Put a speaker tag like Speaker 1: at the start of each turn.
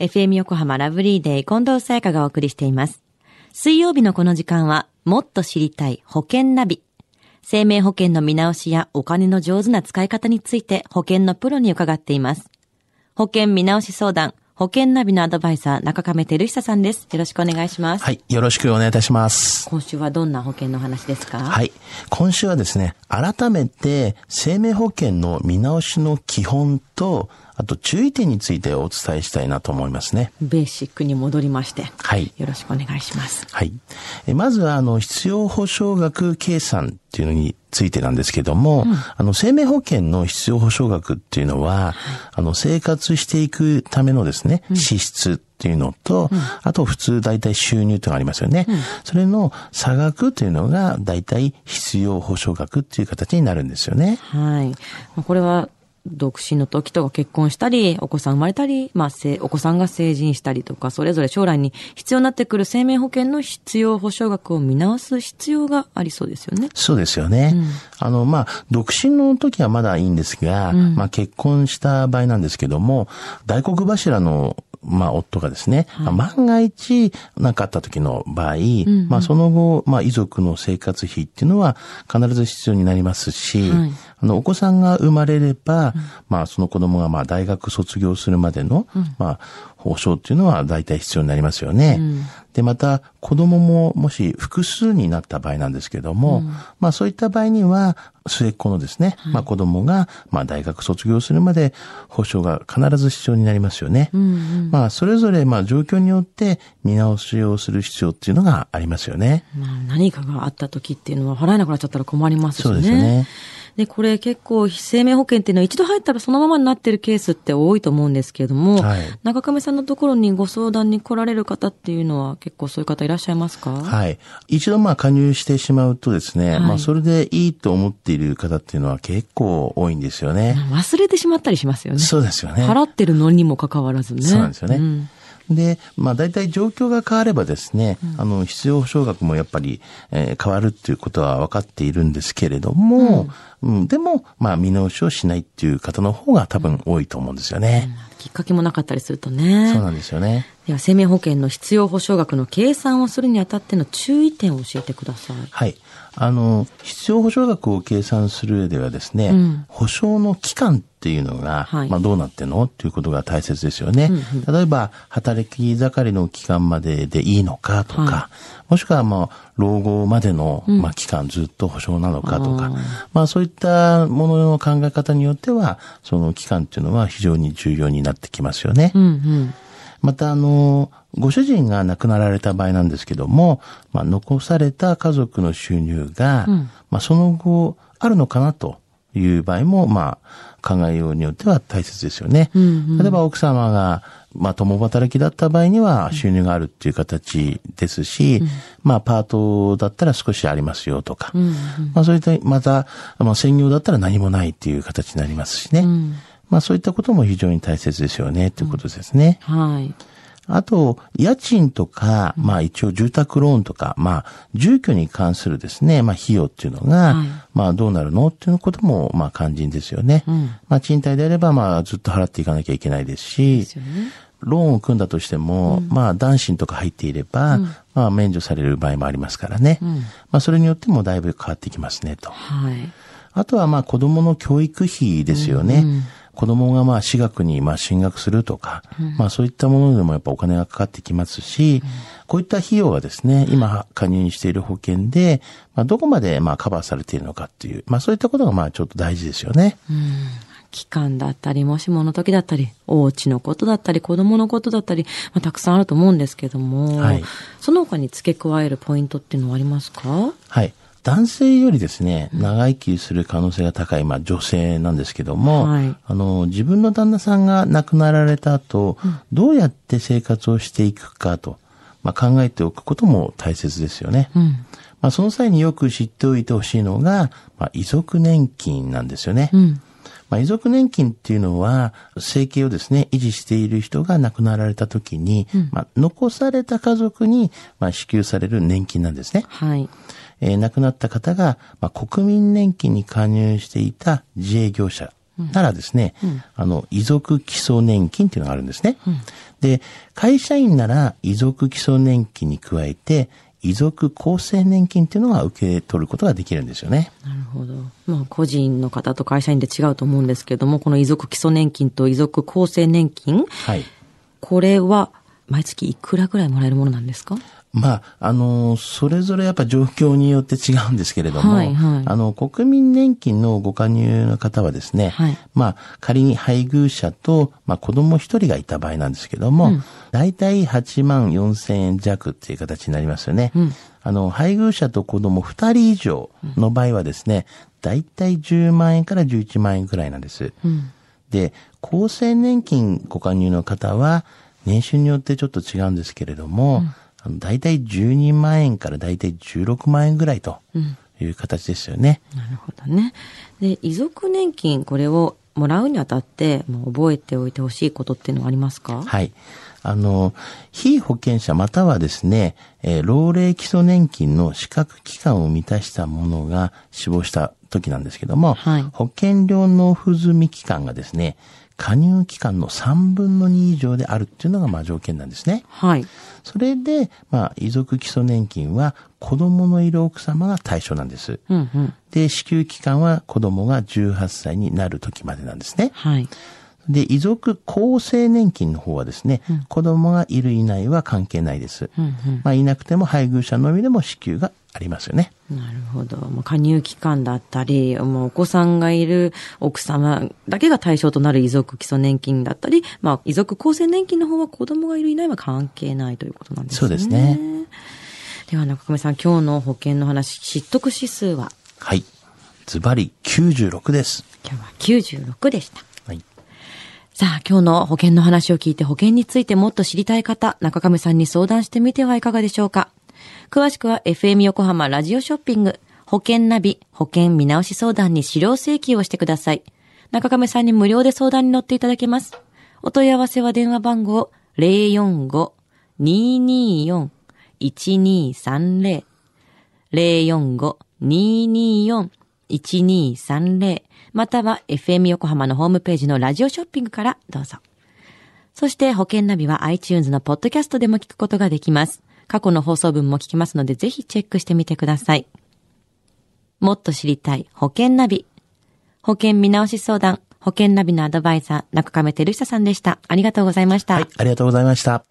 Speaker 1: FM 横浜ラブリーデー近藤沙耶香がお送りしています。水曜日のこの時間は、もっと知りたい保険ナビ。生命保険の見直しやお金の上手な使い方について保険のプロに伺っています。保険見直し相談、保険ナビのアドバイザー、中亀照久さんです。よろしくお願いします。
Speaker 2: はい。よろしくお願いいたします。
Speaker 1: 今週はどんな保険の話ですか？
Speaker 2: はい。今週はですね、改めて生命保険の見直しの基本と、あと注意点についてお伝えしたいなと思いますね。
Speaker 1: ベーシックに戻りまして。
Speaker 2: はい。
Speaker 1: よろしくお願いします。
Speaker 2: はい。えまずは、あの、必要保障額計算っていうのについてなんですけども、あの、生命保険の必要保障額っていうのは、あの、生活していくためのですね、支出っていうのと、あと普通大体収入っていうのがありますよね。それの差額というのが大体必要保障額っていう形になるんですよね。
Speaker 1: はい。これは、独身の時とか結婚したり、お子さん生まれたり、まあ、せお子さんが成人したりとか、それぞれ将来に必要になってくる生命保険の必要保障額を見直す必要がありそうですよね。
Speaker 2: そうですよね。あの、まあ、独身の時はまだいいんですが、まあ、結婚した場合なんですけども、大黒柱のまあ、夫がですね、まあ万が一何かあった時の場合、まあ、その後、まあ、遺族の生活費っていうのは必ず必要になりますし、
Speaker 1: はい。
Speaker 2: あの、お子さんが生まれれば、まあ、その子供がまあ、大学卒業するまでの、まあ、保障っていうのは大体必要になりますよね。で、また、子供ももし複数になった場合なんですけども、まあ、そういった場合には、末っ子のですね、まあ、子供が、まあ、大学卒業するまで保障が必ず必要になりますよね。まあ、それぞれ、まあ、状況によって見直しをする必要っていうのがありますよね。
Speaker 1: まあ、何かがあった時っていうのは払えなくなっちゃったら困りますしね。
Speaker 2: そうですよね。
Speaker 1: で、これ結構生命保険っていうのは一度入ったらそのままになってるケースって多いと思うんですけれども、
Speaker 2: はい
Speaker 1: 中亀さんのところにご相談に来られる方っていうのは結構そういう方いらっしゃいますか？
Speaker 2: はい。一度まあ加入してしまうとですね、
Speaker 1: はい
Speaker 2: まあそれでいいと思っている方っていうのは結構多いんですよね。
Speaker 1: 忘れてしまったりしますよね。
Speaker 2: そうですよね。
Speaker 1: 払ってるのにもかかわらずね。
Speaker 2: そうなんですよね。
Speaker 1: ん
Speaker 2: で、まあ大体状況が変わればですね、あの、必要保障額もやっぱり、えー変わるっていうことは分かっているんですけれども、うんでも、まあ見直しをしないっていう方の方が多分多いと思うんですよね。
Speaker 1: きっかけもなかったりするとね。
Speaker 2: そうなんですよね。
Speaker 1: では、生命保険の必要保障額の計算をするにあたっての注意点を教えてください。
Speaker 2: はい。あの、必要保障額を計算する上ではですね、
Speaker 1: うん
Speaker 2: 保証の期間っていうのが、
Speaker 1: はい
Speaker 2: まあどうなってんのっていうことが大切ですよね。例えば、働き盛りの期間まででいいのかとか、
Speaker 1: は
Speaker 2: もしくはまあ、老後までの、まあ期間ずっと保証なのかとか、まあそういったものの考え方によっては、その期間っていうのは非常に重要になってきますよね。
Speaker 1: うんうん。
Speaker 2: また、あの、ご主人が亡くなられた場合なんですけども、まあ、残された家族の収入が、
Speaker 1: うん
Speaker 2: まあ、その後、あるのかなという場合も、まあ、考えようによっては大切ですよね。
Speaker 1: うんうん
Speaker 2: 例えば、奥様が、まあ、共働きだった場合には収入があるっていう形ですし、まあ、パートだったら少しありますよとか、
Speaker 1: うん
Speaker 2: まあ、そういった、また、まあ、専業だったら何もないっていう形になりますしね。
Speaker 1: うん。
Speaker 2: まあ、そういったことも非常に大切ですよね、ということですね。
Speaker 1: はい。
Speaker 2: あと、家賃とか、まあ一応住宅ローンとか、まあ住居に関するですね、まあ費用っていうのが、
Speaker 1: はい
Speaker 2: まあどうなるのっていうことも、まあ肝心ですよね。
Speaker 1: うん
Speaker 2: まあ賃貸であれば、まあずっと払っていかなきゃいけないですし
Speaker 1: です、よね。
Speaker 2: ローンを組んだとしても、まあ男子とか入っていれば、まあ免除される場合もありますからね。
Speaker 1: ん
Speaker 2: まあそれによってもだいぶ変わってきますねと。
Speaker 1: はい。
Speaker 2: あとはまあ子供の教育費ですよね。子供がまあ私学にまあ進学するとか、まあそういったものでもやっぱお金がかかってきますし、こういった費用はですね、今加入している保険で、まあどこまでまあカバーされているのかっていう、まあそういったことがまあちょっと大事ですよね。
Speaker 1: 期間だったり、もしもの時だったり、お家のことだったり、子供のことだったり、まあ、たくさんあると思うんですけども、
Speaker 2: はい。
Speaker 1: その他に付け加えるポイントっていうのはありますか？
Speaker 2: はい。男性よりですね、長生きする可能性が高い、まあ女性なんですけども、
Speaker 1: はい
Speaker 2: あの、自分の旦那さんが亡くなられた後、どうやって生活をしていくかと、まあ考えておくことも大切ですよね。
Speaker 1: うん。
Speaker 2: まあその際によく知っておいてほしいのが、まあ遺族年金なんですよね。
Speaker 1: うん。
Speaker 2: まあ、遺族年金っていうのは、生計をですね、維持している人が亡くなられた時に、まあ、残された家族に、まあ、支給される年金なんですね。
Speaker 1: はい。
Speaker 2: えー亡くなった方が、まあ、国民年金に加入していた自営業者ならですね、あの、遺族基礎年金っていうのがあるんですね。で、会社員なら遺族基礎年金に加えて、遺族厚生年金っていうのが受け取ることができるんですよね。
Speaker 1: なるほど。まあ、個人の方と会社員で違うと思うんですけども、この遺族基礎年金と遺族厚生年金、
Speaker 2: はい。
Speaker 1: これは毎月いくらぐらいもらえるものなんですか？
Speaker 2: まあ、あの、それぞれやっぱ状況によって違うんですけれども、
Speaker 1: はいはい。
Speaker 2: あの、国民年金のご加入の方はですね、
Speaker 1: はい。
Speaker 2: まあ、仮に配偶者と、まあ、子供一人がいた場合なんですけども、大体8万4千円弱っていう形になりますよね。あの、配偶者と子供二人以上の場合はですね、大体10万円から11万円くらいなんです。で、厚生年金ご加入の方は、年収によってちょっと違うんですけれども、あの大体12万円から大体16万円ぐらいという形ですよね。
Speaker 1: なるほどね。で、遺族年金、これをもらうにあたって、もう覚えておいてほしいことっていうのはありますか？
Speaker 2: はい。あの、被保険者またはですね、えー老齢基礎年金の資格期間を満たした者が死亡した時なんですけども、
Speaker 1: はい
Speaker 2: 保険料納付済み期間がですね、加入期間の3分の2以上であるっていうのがまあ条件なんですね。
Speaker 1: はい。
Speaker 2: それで、まあ、遺族基礎年金は子供のいる奥様が対象なんです。
Speaker 1: うんうん。
Speaker 2: で、支給期間は子供が18歳になる時までなんですね。
Speaker 1: はい。
Speaker 2: で、遺族厚生年金の方はですね、子供がいるいないは関係ないです。
Speaker 1: うんうん。
Speaker 2: まあ、いなくても配偶者のみでも支給がありますよね。
Speaker 1: なるほど。まあ加入期間だったり、もうお子さんがいる奥様だけが対象となる遺族基礎年金だったり、まあ遺族厚生年金の方は子供がいるいないは関係ないということなんですね。
Speaker 2: そうですね。
Speaker 1: では中込さん、今日の保険の話、知得指数は？
Speaker 2: はい。ズバリ96です。
Speaker 1: 今日は96でした。さあ、今日の保険の話を聞いて保険についてもっと知りたい方、中亀さんに相談してみてはいかがでしょうか。詳しくは FM 横浜ラジオショッピング、保険ナビ、保険見直し相談に資料請求をしてください。中亀さんに無料で相談に乗っていただけます。お問い合わせは電話番号045-224-1230 045-224-1230 1230または FM 横浜のホームページのラジオショッピングからどうぞ。そして保険ナビは iTunes のポッドキャストでも聞くことができます。過去の放送分も聞きますのでぜひチェックしてみてください。もっと知りたい保険ナビ。保険見直し相談、保険ナビのアドバイザー、中亀照久さんでした。ありがとうございました。
Speaker 2: はい。ありがとうございました。